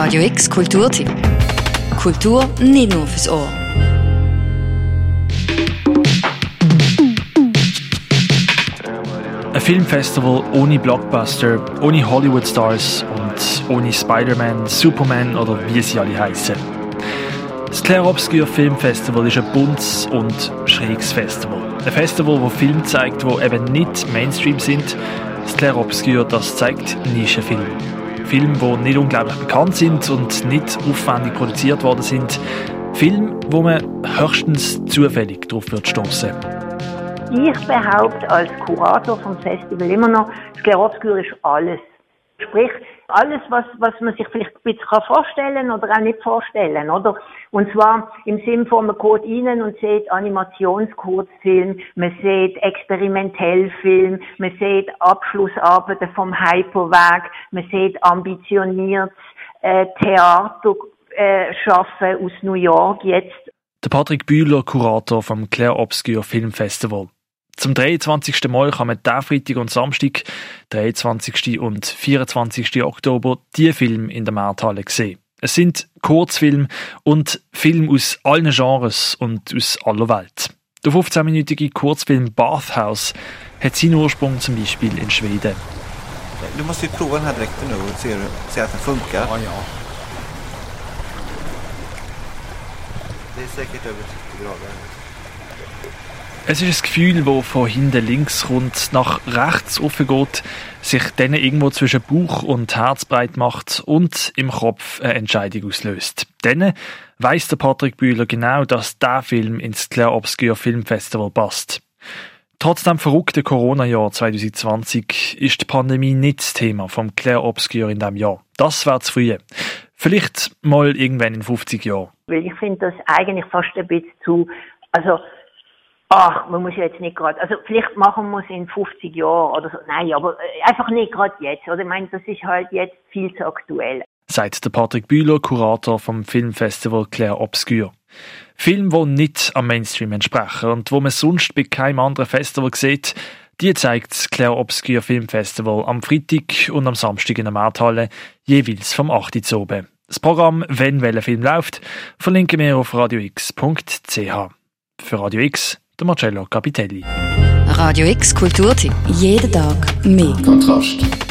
Radio X Kulturtipp. Kultur nicht nur fürs Ohr. Ein Filmfestival ohne Blockbuster, ohne Hollywood-Stars und ohne Spider-Man, Superman oder wie sie alle heißen. Das Obscure Filmfestival ist ein buntes und schräges Festival. Ein Festival, das Filme zeigt, die eben nicht Mainstream sind. Das Obscure, das zeigt Nischenfilme. Filme, die nicht unglaublich bekannt sind und nicht aufwendig produziert worden sind. Filme, wo man höchstens zufällig drauf wird stoßen. Ich behaupte als Kurator vom Festival immer noch, Obscure ist alles. Sprich, alles, was, was man sich vielleicht ein bisschen vorstellen oder auch nicht vorstellen, oder? Und zwar im Sinn von, man geht rein und sieht Animationskurzfilm, man sieht Experimentellfilm, man sieht Abschlussarbeiten vom Hyperweg, man sieht ambitioniertes äh, Theater äh, schaffen aus New York jetzt. Der Patrick Bühler, Kurator vom Claire Obscure Film Festival. Zum 23. Mal kann man diesen Freitag und Samstag, 23. und 24. Oktober, die Filme in der Markthalle sehen. Es sind Kurzfilme und Filme aus allen Genres und aus aller Welt. Der 15-minütige Kurzfilm Bathhouse hat seinen Ursprung zum Beispiel in Schweden. Du måste ju prova den här dräkten nu och se, se att den funkar. Ja, ja. Det är säkert över 30 grader. Es ist ein Gefühl, das von hinten links kommt, nach rechts offen geht, sich dann irgendwo zwischen Bauch und Herz breit macht und im Kopf eine Entscheidung auslöst. Dann weiss der Patrick Bühler genau, dass der Film ins Claire Obscure Filmfestival passt. Trotz dem verrückten Corona-Jahr 2020 ist die Pandemie nicht das Thema vom Claire Obscure in diesem Jahr. Das wäre zu früh. Vielleicht mal irgendwann in 50 Jahren. Weil ich finde das eigentlich fast ein bisschen zu, also, ach, man muss ja jetzt nicht gerade, also vielleicht machen wir es in 50 Jahren oder so, nein, aber äh, einfach nicht gerade jetzt, oder? Ich meine, das ist halt jetzt viel zu aktuell. Sagt der Patrick Bühler, Kurator vom Filmfestival Claire Obscure. Filme, die nicht am Mainstream entsprechen und wo man sonst bei keinem anderen Festival sieht, die zeigt das Claire Obscure Filmfestival am Freitag und am Samstag in der Markthalle, jeweils vom 8. Uhr oben. Das Programm, wenn welcher Film läuft, verlinken wir auf radiox.ch. Für Radio X, der Marcello Capitelli. Radio X Kulturtipp. Jeden Tag mehr. Kontrast.